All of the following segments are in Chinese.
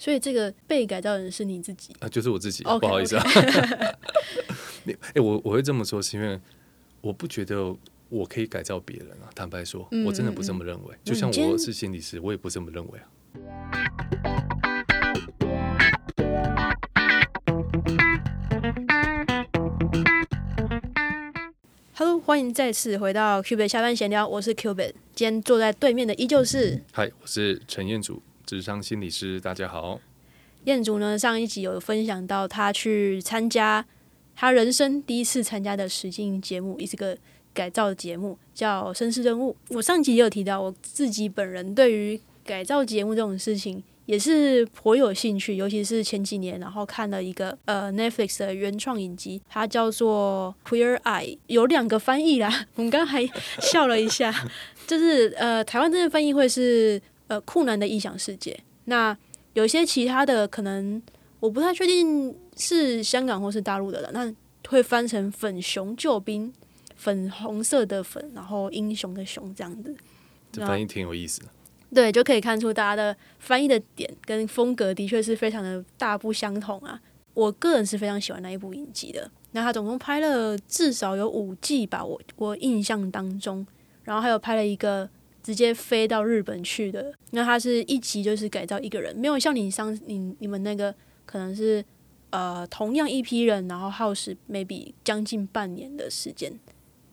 所以这个被改造的人是你自己。啊，就是我自己不好意思啊。你哎、我我会这么说，是因为我不觉得我可以改造别人啊。坦白说，嗯我真的不这么认为。就像我是心理师，我也不这么认为啊。Hello，欢迎再次回到 Cubit 下班闲聊，我是 Cubit。今天坐在对面的依旧是嗨，我是陈彦祖，智商心理师，大家好。彦祖呢。上一集有分享到他去参加他人生第一次参加的实境节目，也是个改造的节目，叫《绅士任务》。我上集也有提到，我自己本人对于改造节目这种事情也是颇有兴趣，尤其是前几年，然后看了一个呃 Netflix 的原创影集，它叫做《Queer Eye》，有两个翻译啦。我们刚刚还笑了一下，就是呃台湾这边翻译会是呃酷男的异想世界，那有一些其他的可能我不太确定是香港或是大陆的了，那会翻成粉熊救兵，粉红色的粉，然后英雄的熊这样子。这翻译挺有意思的。对，就可以看出大家的翻译的点跟风格的确是非常的大不相同啊。我个人是非常喜欢那一部影集的。那他总共拍了至少有五季吧，我我印象当中，然后还有拍了一个直接飞到日本去的。那他是一集就是改造一个人，没有像你上你你们那个可能是呃同样一批人，然后耗时 maybe 将近半年的时间，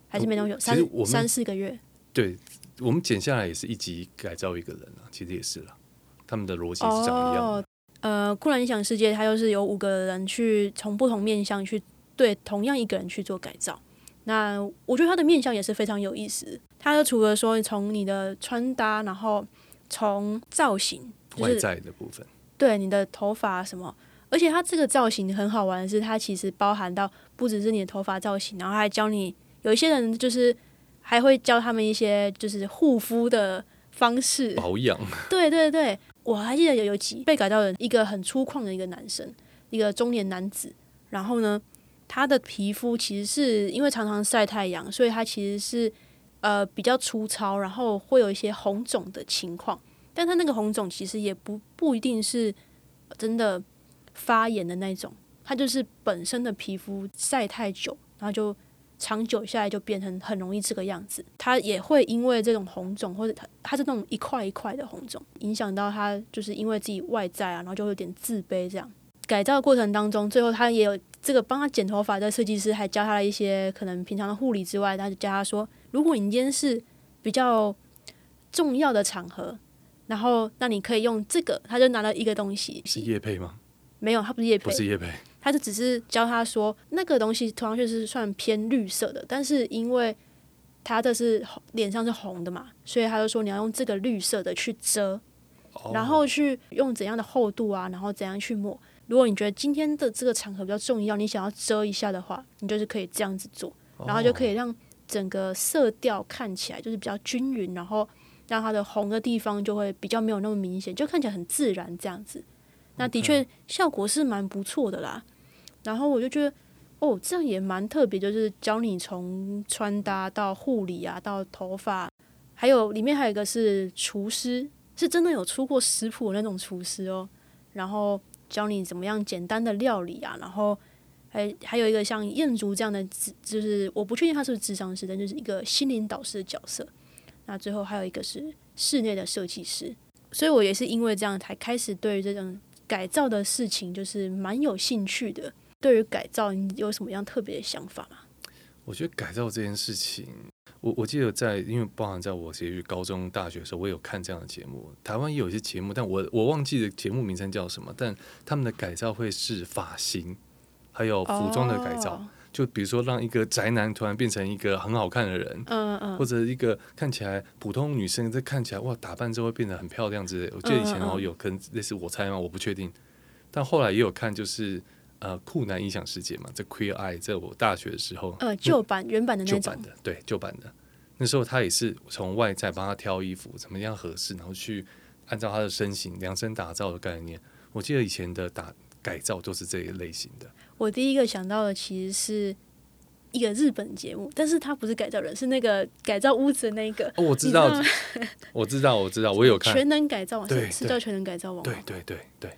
还是没那么久，三三四个月。对我们剪下来也是一集改造一个人啊，其实也是啦。他们的逻辑是长一样的。哦。呃，酷然影响世界，它就是有五个人去从不同面向去对同样一个人去做改造。那我觉得他的面相也是非常有意思。他就除了说从你的穿搭，然后从造型，就外在的部分，对你的头发什么，而且他这个造型很好玩的是，它其实包含到不只是你的头发造型，然后还教你有一些人就是还会教他们一些就是护肤的方式，保养。对对对，我还记得有有集被改造的一个很粗犷的一个男生，一个中年男子，然后呢，他的皮肤其实是因为常常晒太阳，所以他其实是呃比较粗糙，然后会有一些红肿的情况，但他那个红肿其实也不不一定是真的发炎的那种，他就是本身的皮肤晒太久，然后就长久下来就变成很容易这个样子。他也会因为这种红肿，或者他他是那种一块一块的红肿，影响到他就是因为自己外在啊，然后就会有点自卑这样。改造过程当中，最后他也有这个帮他剪头发的设计师，还教他了一些可能平常的护理之外，他就教他说，如果你今天是比较重要的场合，然后那你可以用这个，他就拿了一个东西，是叶配吗？没有，他不是叶配不，是叶配，他就只是教他说那个东西涂上去是算偏绿色的，但是因为他的是脸上是红的嘛，所以他就说你要用这个绿色的去遮，哦然后去用怎样的厚度啊，然后怎样去抹。如果你觉得今天的这个场合比较重要，你想要遮一下的话，你就是可以这样子做，然后就可以让整个色调看起来就是比较均匀，然后让它的红的地方就会比较没有那么明显，就看起来很自然这样子。那的确效果是蛮不错的啦。然后我就觉得，哦，这样也蛮特别，就是教你从穿搭到护理啊，到头发，还有里面还有一个是厨师，是真的有出过食谱的那种厨师哦。然后教你怎么样简单的料理啊，然后还还有一个像彦竹这样的智，就是我不确定他是不是智商师，但就是一个心灵导师的角色。那最后还有一个是室内的设计师，所以我也是因为这样才开始对于这种改造的事情就是蛮有兴趣的。对于改造，你有什么样特别的想法吗？我觉得改造这件事情，我我记得在，因为包含在我其实高中、大学的时候，我也有看这样的节目。台湾也有一些节目，但我我忘记了节目名称叫什么。但他们的改造会是发型，还有服装的改造。哦就比如说让一个宅男突然变成一个很好看的人，嗯嗯或者一个看起来普通女生，这看起来哇打扮之后会变得很漂亮之类的。我记得以前嗯嗯嗯哦有可能类似我猜嘛？我不确定。但后来也有看，就是呃酷男音响世界嘛，这 Queer Eye，在我大学的时候，呃，旧版原版的那种旧版，的，对旧版的。那时候他也是从外在帮他挑衣服，怎么样合适，然后去按照他的身形量身打造的概念。我记得以前的打改造都是这一类型的。我第一个想到的其实是一个日本节目，但是他不是改造人，是那个改造屋子的那个。哦，我知道你，我知道，我知道，我有看。全能改造网对对是是叫全能改造网对对对对，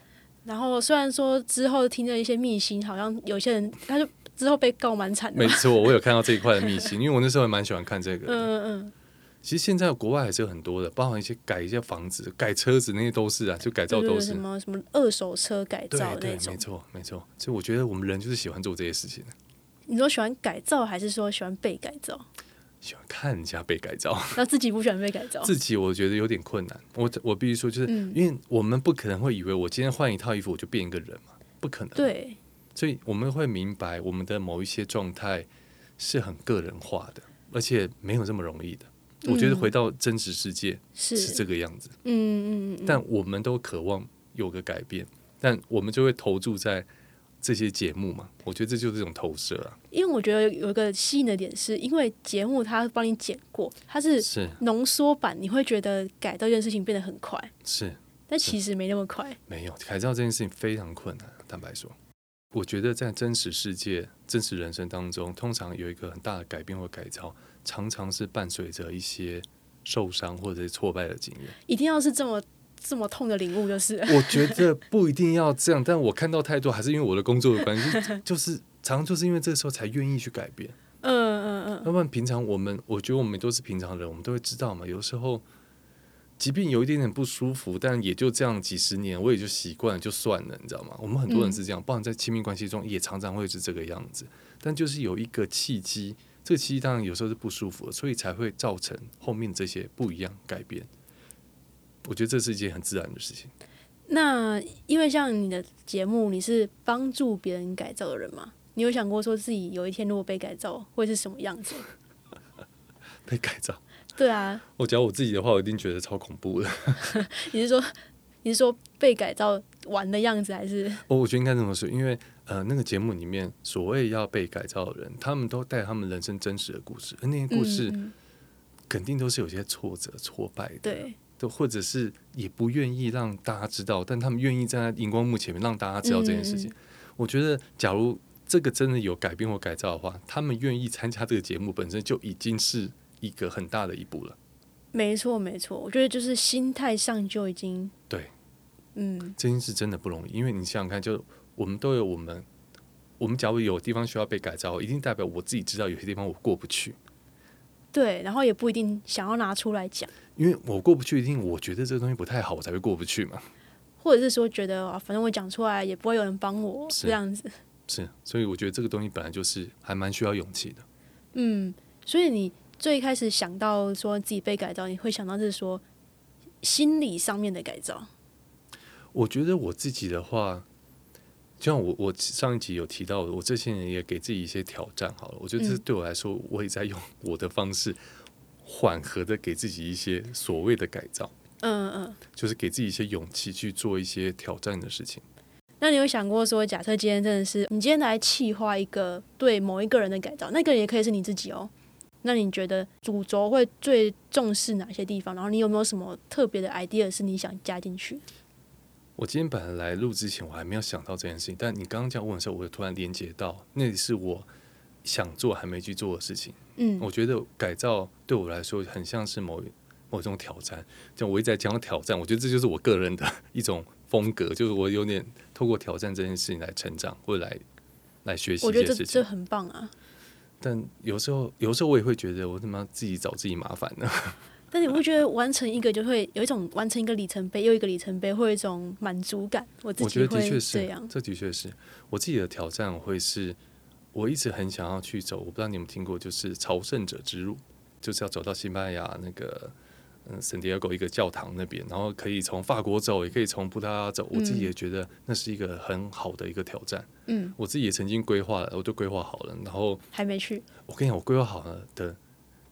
然后虽然说之后听着一些秘辛，好像有些人他就之后被告蛮惨的。没错，我有看到这一块的秘 辛，因为我那时候也蛮喜欢看这个的。嗯嗯其实现在国外还是有很多的，包含一些改一些房子、改车子那些都是啊，就改造都是什。么什么二手车改对对，造那种没。错没错。所以我觉得我们人就是喜欢做这些事情的，你说喜欢改造，还是说喜欢被改造？喜欢看人家被改造。那自己不喜欢被改造？自己我觉得有点困难。我我必须说，就是、嗯因为我们不可能会以为我今天换一套衣服我就变一个人嘛，不可能。，对，所以我们会明白我们的某一些状态是很个人化的，而且没有这么容易的。我觉得回到真实世界是是这个样子，嗯嗯嗯嗯，但我们都渴望有个改变，但我们就会投注在这些节目嘛。我觉得这就是这种投射啊，因为我觉得有一个吸引的点是，因为节目它帮你剪过，它是是浓缩版，你会觉得改造这件事情变得很快，是，但其实没那么快。没有改造这件事情非常困难。坦白说，我觉得在真实世界、真实人生当中，通常有一个很大的改变或改造，常常是伴随着一些受伤或者是挫败的经验。一定要是这么这么痛的领悟，就是 我觉得不一定要这样，但我看到太多，还是因为我的工作的关系，就 就是常常就是因为这时候才愿意去改变。嗯嗯嗯，要不然平常我们，我觉得我们都是平常人，我们都会知道嘛。有时候，即便有一点点不舒服，但也就这样几十年，我也就习惯了，就算了，你知道吗？我们很多人是这样，包含在亲密关系中，也常常会是这个样子。但就是有一个契机，这个契机当然有时候是不舒服的，所以才会造成后面这些不一样改变。我觉得这是一件很自然的事情。那因为像你的节目，你是帮助别人改造的人嘛？你有想过说自己有一天如果被改造会是什么样子？被改造，对啊，我讲我自己的话，我一定觉得超恐怖的。你是说你是说被改造完的样子，还是我我觉得应该这么说，因为呃，那个节目里面所谓要被改造的人，他们都带他们人生真实的故事，而那些故事肯定都是有些挫折、挫败的，对，都或者是也不愿意让大家知道，但他们愿意站在荧光幕前面让大家知道这件事情。嗯我觉得，假如这个真的有改变或改造的话，他们愿意参加这个节目本身就已经是一个很大的一步了。没错没错，我觉得就是心态上就已经对，嗯这件事真的不容易，因为你想想看，就我们都有我们，我们假如有地方需要被改造，一定代表我自己知道有些地方我过不去，对，然后也不一定想要拿出来讲，因为我过不去，一定我觉得这个东西不太好，我才会过不去嘛。或者是说觉得啊，反正我讲出来也不会有人帮我这样子，是，所以我觉得这个东西本来就是还蛮需要勇气的。嗯，所以你最开始想到说自己被改造，你会想到是说心理上面的改造，我觉得我自己的话，就像我我上一集有提到，我这些年也给自己一些挑战。好了，我觉得这嗯对我来说，我也在用我的方式缓和的给自己一些所谓的改造，嗯嗯。就是给自己一些勇气去做一些挑战的事情。那你有想过说，假设今天真的是你今天来企划一个对某一个人的改造，那个人也可以是你自己哦。那你觉得主轴会最重视哪些地方？然后你有没有什么特别的 idea 是你想加进去？我今天本来来录之前，我还没有想到这件事情，但你刚刚这样问的时候，我突然连接到，那是我想做还没去做的事情。嗯我觉得改造对我来说很像是某某种挑战，就我一直在讲挑战，我觉得这就是我个人的 一种风格，就是我有点透过挑战这件事情来成长，或者来来学习我觉。得这这很棒啊。但有时候，有时候我也会觉得，我他妈自己找自己麻烦呢。但你会觉得完成一个就会有一种完成一个里程碑又一个里程碑，会有一种满足感？我自己会这得的确是样，。这的确是我自己的挑战，会是我一直很想要去走。我不知道你有没有听过，就是朝圣者之路，就是要走到西班牙那个嗯圣地亚哥一个教堂那边，然后可以从法国走，也可以从葡萄牙走。我自己嗯也觉得那是一个很好的一个挑战。嗯，我自己也曾经规划了，我都规划好了。然后还没去。我跟你讲，我规划好了的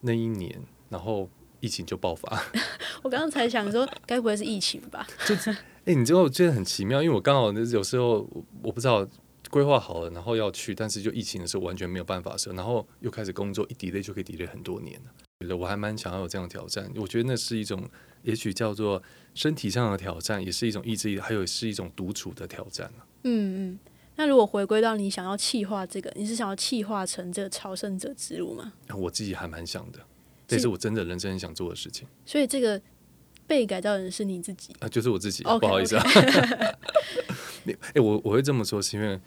那一年，然后疫情就爆发。我刚刚才想说，该不会是疫情吧？就 哎、你知道我觉得很奇妙，因为我刚好那有时候我我不知道规划好了，然后要去，但是就疫情的时候完全没有办法的时候，然后又开始工作，一 delay 就可以 delay 很多年了。觉得我还蛮想要有这样的挑战，我觉得那是一种，也许叫做身体上的挑战，也是一种意志力，还有是一种独处的挑战啊嗯嗯。那如果回归到你想要气化这个，你是想要气化成这个朝圣者之路吗？我自己还蛮想的，这是我真的人生很想做的事情所以这个被改造的人是你自己。啊，就是我自己不好意思啊。你哎、我我会这么说，是因为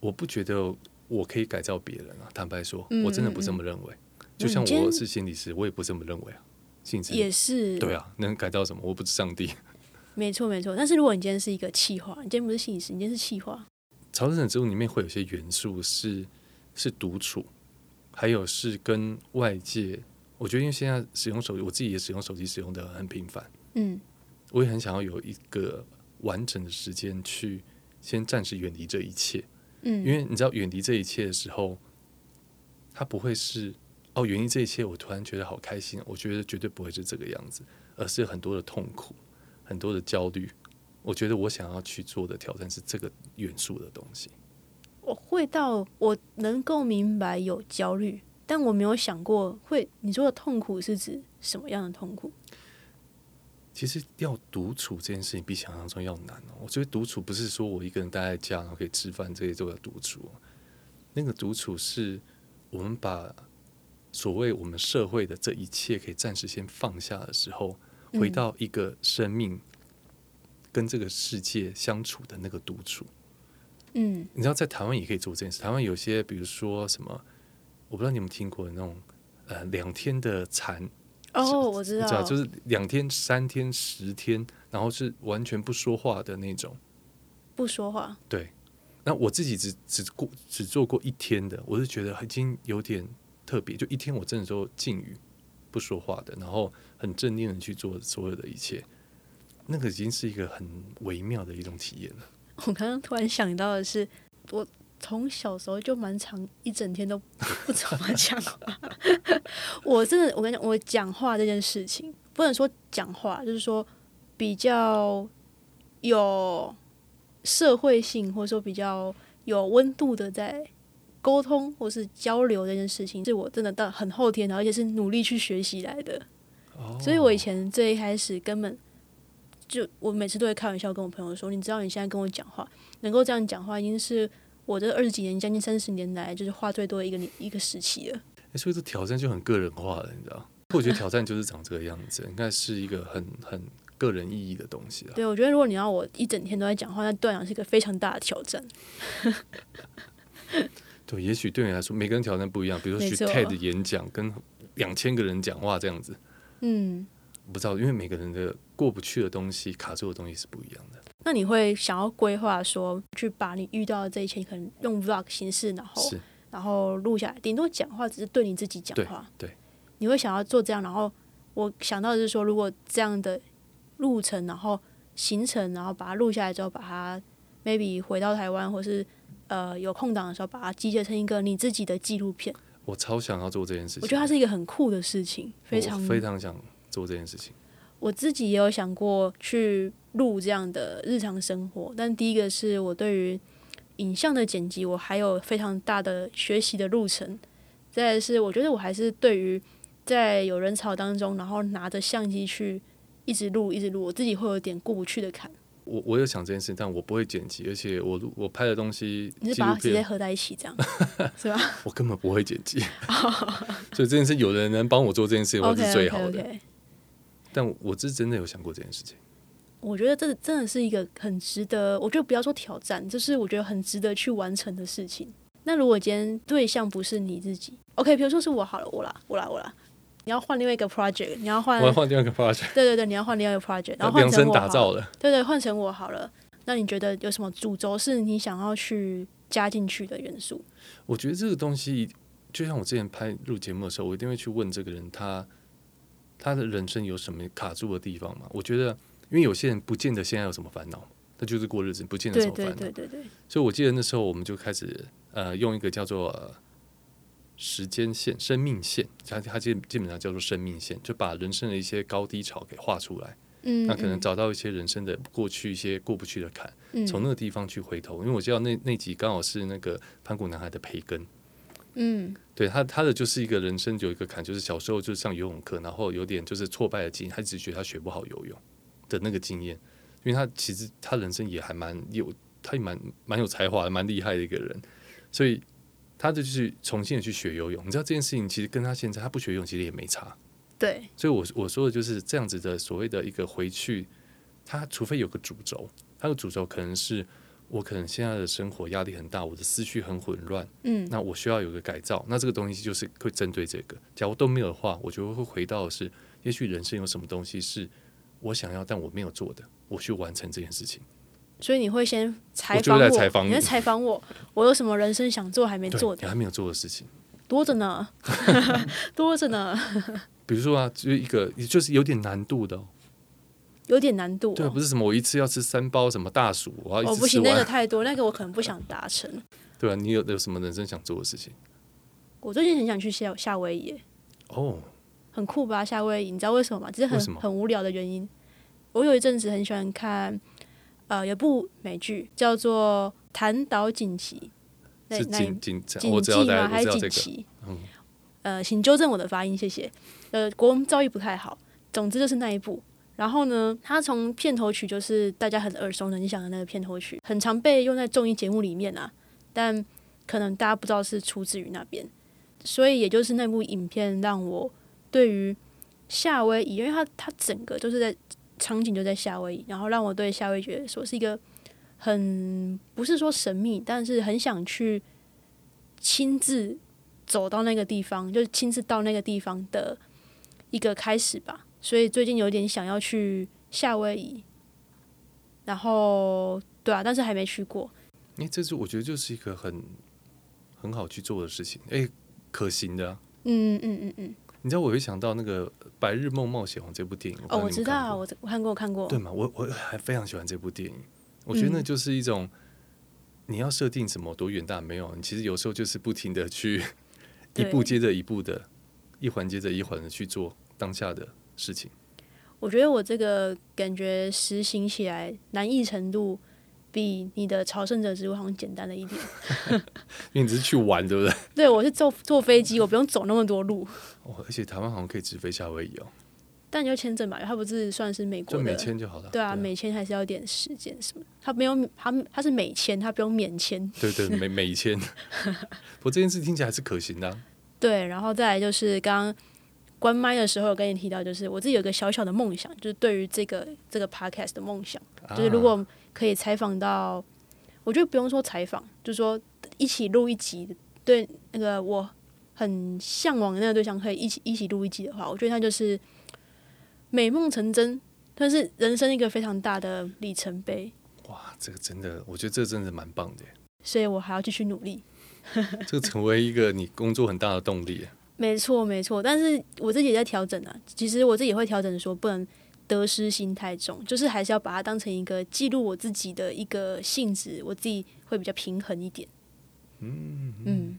我不觉得我可以改造别人啊。坦白说，嗯我真的不这么认为。就像我是心理师，我也不这么认为啊。心理师也是，对啊，能改造什么？我不是上帝。没错没错。但是如果你今天是一个气话，你今天不是心理师，你今天是气话，朝圣者之路里面会有些元素是是独处，还有是跟外界。我觉得因为现在使用手机，我自己也使用手机使用的很频繁，嗯我也很想要有一个完整的时间去先暂时远离这一切。嗯，因为你知道，远离这一切的时候，它不会是哦，远离这一切，我突然觉得好开心。我觉得绝对不会是这个样子，而是很多的痛苦，很多的焦虑。我觉得我想要去做的挑战是这个元素的东西。我会到我能够明白有焦虑，但我没有想过会你说的痛苦是指什么样的痛苦？其实要独处这件事情比想象中要难哦。我觉得独处不是说我一个人待在家，然后可以吃饭，这些都叫独处哦。那个独处是我们把所谓我们社会的这一切可以暂时先放下的时候，回嗯到一个生命跟这个世界相处的那个独处。嗯你知道，在台湾也可以做这件事。台湾有些，比如说什么，我不知道你有没有听过那种呃两天的禅，哦，我知道，知道，就是两天、三天、十天，然后是完全不说话的那种。不说话，对，那我自己只只过只做过一天的，我是觉得已经有点特别，就一天我真的都禁语不说话的，然后很镇定的去做所有的一切，那个已经是一个很微妙的一种体验了。我刚刚突然想到的是，我从小时候就蛮长一整天都不怎么讲话。我真的，我跟你讲，我讲话这件事情，不能说讲话，就是说比较有社会性，或者说比较有温度的在沟通或是交流这件事情，是我真的到很后天的，而且是努力去学习来的。哦所以我以前最一开始根本就我每次都会开玩笑跟我朋友说，你知道你现在跟我讲话，能够这样讲话，已经是我这二十几年、将近三十年来，就是话最多的一个年一个时期了。诶所以这挑战就很个人化了，你知道？我觉得挑战就是长这个样子，应该是一个很很个人意义的东西了。对我觉得，如果你要我一整天都在讲话，那对我来讲是一个非常大的挑战。对，也许对你来说，每个人挑战不一样。比如说去没错 TED 演讲，跟两千个人讲话这样子，嗯，不知道，因为每个人的过不去的东西、卡住的东西是不一样的。那你会想要规划说，去把你遇到的这一切，可能用 vlog 形式，然后，然后录下来，顶多讲话只是对你自己讲话。对对你会想要做这样，然后我想到的是说，如果这样的路程，然后行程，然后把它录下来之后，把它 maybe 回到台湾，或是呃有空档的时候，把它集结成一个你自己的纪录片。我超想要做这件事情。我觉得它是一个很酷的事情，非常非常想做这件事情。我自己也有想过去录这样的日常生活，但第一个是我对于影像的剪辑，我还有非常大的学习的路程。再来是，我觉得我还是对于在有人潮当中，然后拿着相机去一直录一直录，我自己会有点过不去的坎。我我有想这件事，但我不会剪辑，而且我我拍的东西你是把它直接，合在一起这样，是吧我根本不会剪辑，所以这件事有人能帮我做这件事，我？OK 是最好的。但我是真的有想过这件事情。我觉得这真的是一个很值得，我觉得不要说挑战，就是我觉得很值得去完成的事情。那如果今天对象不是你自己，OK，比如说是我好了，我啦，我啦，我啦，你要换另外一个 project，你要换我，要换另外一个 project，对对对，你要换另外一个 project，然后换量身成我好了，打造的。对对，换成我好了。那你觉得有什么主轴是你想要去加进去的元素？我觉得这个东西，就像我之前拍录节目的时候，我一定会去问这个人，他他的人生有什么卡住的地方嘛？我觉得，因为有些人不见得现在有什么烦恼，他就是过日子，不见得对什么烦恼。对对对对，所以我记得那时候我们就开始呃用一个叫做、呃时间线、生命线，它它基基本上叫做生命线，就把人生的一些高低潮给画出来。嗯，那可能嗯找到一些人生的过去一些过不去的坎，嗯从那个地方去回头。因为我知道那那集刚好是那个盘古男孩的培根，嗯对他他的就是一个人生有一个坎，就是小时候就是上游泳课，然后有点就是挫败的经历，他只觉得他学不好游泳的那个经验，因为他其实他人生也还蛮有，他也蛮蛮有才华，蛮厉害的一个人，所以他就去重新的去学游泳。你知道这件事情其实跟他现在他不学游泳其实也没差，对，所以我我说的就是这样子的所谓的一个回去，他除非有个主轴，他的主轴可能是我可能现在的生活压力很大，我的思绪很混乱，嗯那我需要有个改造。那这个东西就是会针对这个。假如都没有的话，我觉得会回到的是，也许人生有什么东西是我想要但我没有做的，我去完成这件事情。所以你会先采访我，在采访你你会采访我，我有什么人生想做还没做的，你还没有做的事情。多着呢，多着呢，比如说啊，就是一个，就是有点难度的、哦，有点难度、对，哦。不是什么我一次要吃三包什么大薯，我要一哦，不行，那个太多，那个我可能不想达成。对啊，你有有什么人生想做的事情？我最近很想去夏夏威夷，哦，很酷吧？夏威夷，你知道为什么吗？只是很很无聊的原因。我有一阵子很喜欢看，呃，有部美剧叫做《弹岛锦旗》，那是那锦锦，锦我知道大记吗？还是锦旗？嗯，呃，请纠正我的发音，谢谢。呃，国文造诣不太好，总之就是那一部。然后呢，它从片头曲就是大家很耳熟能详的那个片头曲，很常被用在综艺节目里面啊，但可能大家不知道是出自于那边。所以也就是那部影片让我对于夏威夷，因为它它整个就是在场景就在夏威夷，然后让我对夏威夷觉得说是一个很不是说神秘，但是很想去亲自走到那个地方，就是亲自到那个地方的一个开始吧。所以最近有点想要去夏威夷，然后对啊，但是还没去过。哎，这是我觉得就是一个很很好去做的事情，哎，可行的、啊。嗯嗯嗯嗯，你知道我会想到那个《白日梦冒险王》这部电影，哦，我知道，我我看过，我看过。对嘛？我我还非常喜欢这部电影，我觉得那嗯就是一种、你要设定什么多远大没有，你其实有时候就是不停的去 一步接着一步的，一环接着一环的去做当下的事情。我觉得我这个感觉实行起来难易程度比你的朝圣者之路好像简单了一点。因为你只是去玩，对不对？对我是坐坐飞机，我不用走那么多路，哦，而且台湾好像可以直飞夏威夷哦，但你要签证吧，它不是算是美国的就免签就好了。对啊，美签还是要点时间什么的。他没有，他他是美签，他不用免签。对对美美签。不过这件事听起来还是可行的啊、对，然后再来就是刚刚关麦的时候，有跟你提到，就是我自己有个小小的梦想，就是对于这个这个 podcast 的梦想，就是如啊果可以采访到，我觉得不用说采访，就是说一起录一集，对那个我很向往的那个对象可以一起一起录一集的话，我觉得那就是美梦成真，但是人生一个非常大的里程碑，哇，这个真的，我觉得这真的蛮棒的，所以我还要继续努力。这个成为一个你工作很大的动力。没错，没错，但是我自己也在调整啊。其实我自己也会调整，说不能得失心太重，就是还是要把它当成一个记录我自己的一个性质，我自己会比较平衡一点。嗯嗯，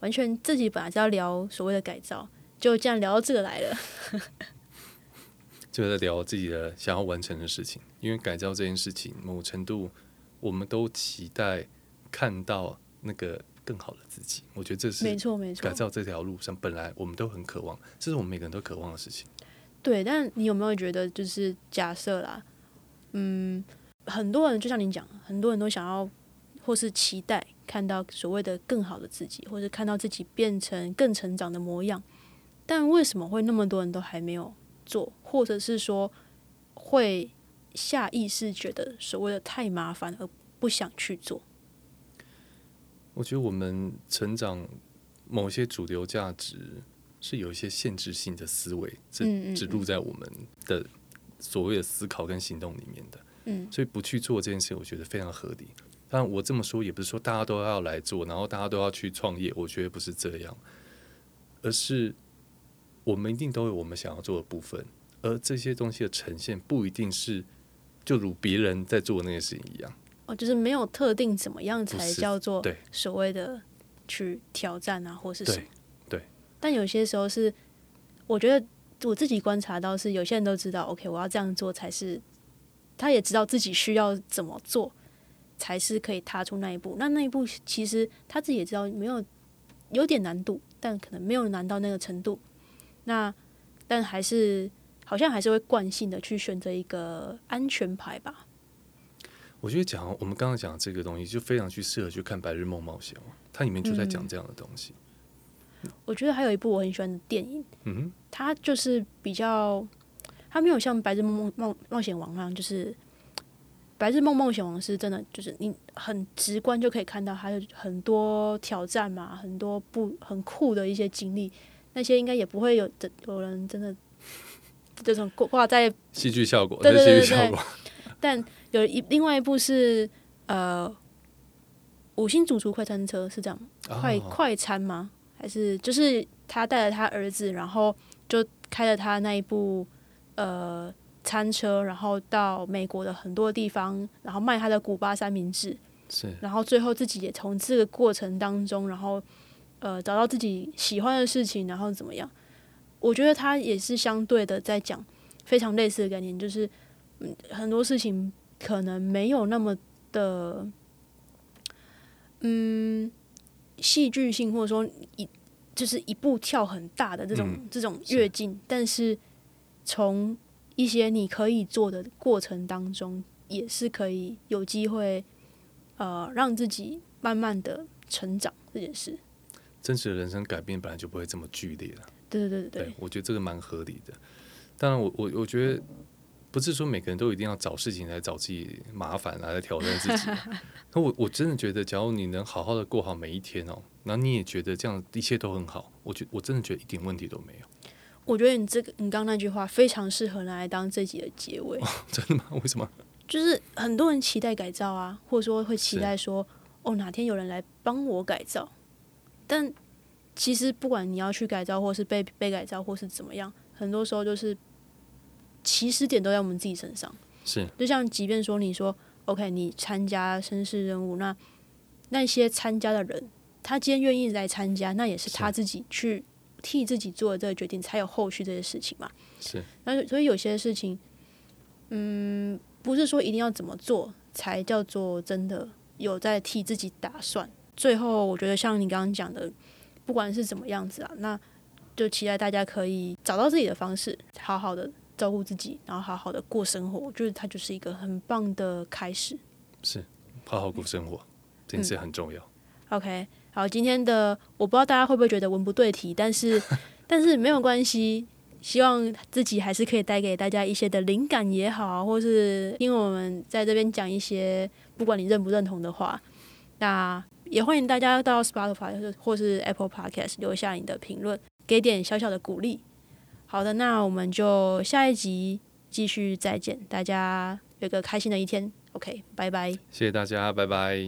完全自己本来是要聊所谓的改造，就这样聊到这个来了。就在聊自己的想要完成的事情，因为改造这件事情，某程度我们都期待看到那个更好的自己。我觉得这是没错，没错改，造这条路上本来我们都很渴望，这是我们每个人都渴望的事情。对。但你有没有觉得，就是假设啦，嗯，很多人就像你讲，很多人都想要或是期待看到所谓的更好的自己，或者看到自己变成更成长的模样。但为什么会那么多人都还没有做，或者是说会下意识觉得所谓的太麻烦而不想去做？我觉得我们成长某些主流价值是有一些限制性的思维，嗯嗯植植入在我们的所谓的思考跟行动里面的。嗯所以不去做这件事，我觉得非常合理。但，我这么说也不是说大家都要来做，然后大家都要去创业，我觉得不是这样，而是我们一定都有我们想要做的部分，而这些东西的呈现不一定是就如别人在做的那些事情一样。哦，就是没有特定怎么样才叫做对所谓的去挑战啊，或是什么但有些时候是，我觉得我自己观察到是，有些人都知道，OK，我要这样做才是，他也知道自己需要怎么做，才是可以踏出那一步。那那一步其实他自己也知道没有有点难度，但可能没有难到那个程度。那但还是好像还是会惯性的去选择一个安全牌吧。我觉得讲我们刚刚讲这个东西，就非常去适合去看《白日梦冒险》哦，它里面就在讲这样的东西。我觉得还有一部我很喜欢的电影，嗯哼，它就是比较，它没有像《白日梦梦梦冒险王》那样，就是白日梦冒险王是真的，就是你很直观就可以看到还有很多挑战嘛，很多不很酷的一些经历，那些应该也不会有的有人真的这种挂在戏剧效果，对对对戏剧效果。但有一另外一部是呃五星主厨快餐车是这样，快、哦快餐吗？还是就是他带着他儿子，然后就开了他那一部呃餐车，然后到美国的很多地方，然后卖他的古巴三明治，是然后最后自己也从这个过程当中，然后呃找到自己喜欢的事情，然后怎么样？我觉得他也是相对的在讲非常类似的概念，就是嗯很多事情可能没有那么的嗯戏剧性，或者说一就是一步跳很大的这种、嗯这种跃进，但是从一些你可以做的过程当中，也是可以有机会呃让自己慢慢的成长这件事。真实的人生改变本来就不会这么剧烈了。对对对对对，我觉得这个蛮合理的。当然我，我我觉得不是说每个人都一定要找事情来找自己麻烦来来挑战自己。那我我真的觉得，假如你能好好的过好每一天哦，然后你也觉得这样一切都很好，我觉我真的觉得一点问题都没有。我觉得你这个你刚刚那句话非常适合拿来当这集的结尾。真的吗？为什么？就是很多人期待改造啊，或者说会期待说，哦，哪天有人来帮我改造。但其实不管你要去改造，或是被被改造，或是怎么样，很多时候就是起始点都在我们自己身上。是就像即便说你说 OK，你参加绅士任务，那那些参加的人，他今天愿意来参加，那也是他自己去替自己做的这个决定，才有后续这些事情嘛。是那所以有些事情，嗯，不是说一定要怎么做才叫做真的有在替自己打算。最后，我觉得像你刚刚讲的，不管是怎么样子啊，那就期待大家可以找到自己的方式，好好的照顾自己，然后好好的过生活。我觉得它就是一个很棒的开始。是，好好过生活，这件事很重要。OK，好，今天的我不知道大家会不会觉得文不对题，但是 但是没有关系，希望自己还是可以带给大家一些的灵感也好，或是因为我们在这边讲一些不管你认不认同的话，那也欢迎大家到 Spotify 或是 Apple Podcast 留下你的评论，给点小小的鼓励。好的，那我们就下一集继续。再见，大家有一个开心的一天。OK，拜拜，谢谢大家，拜拜。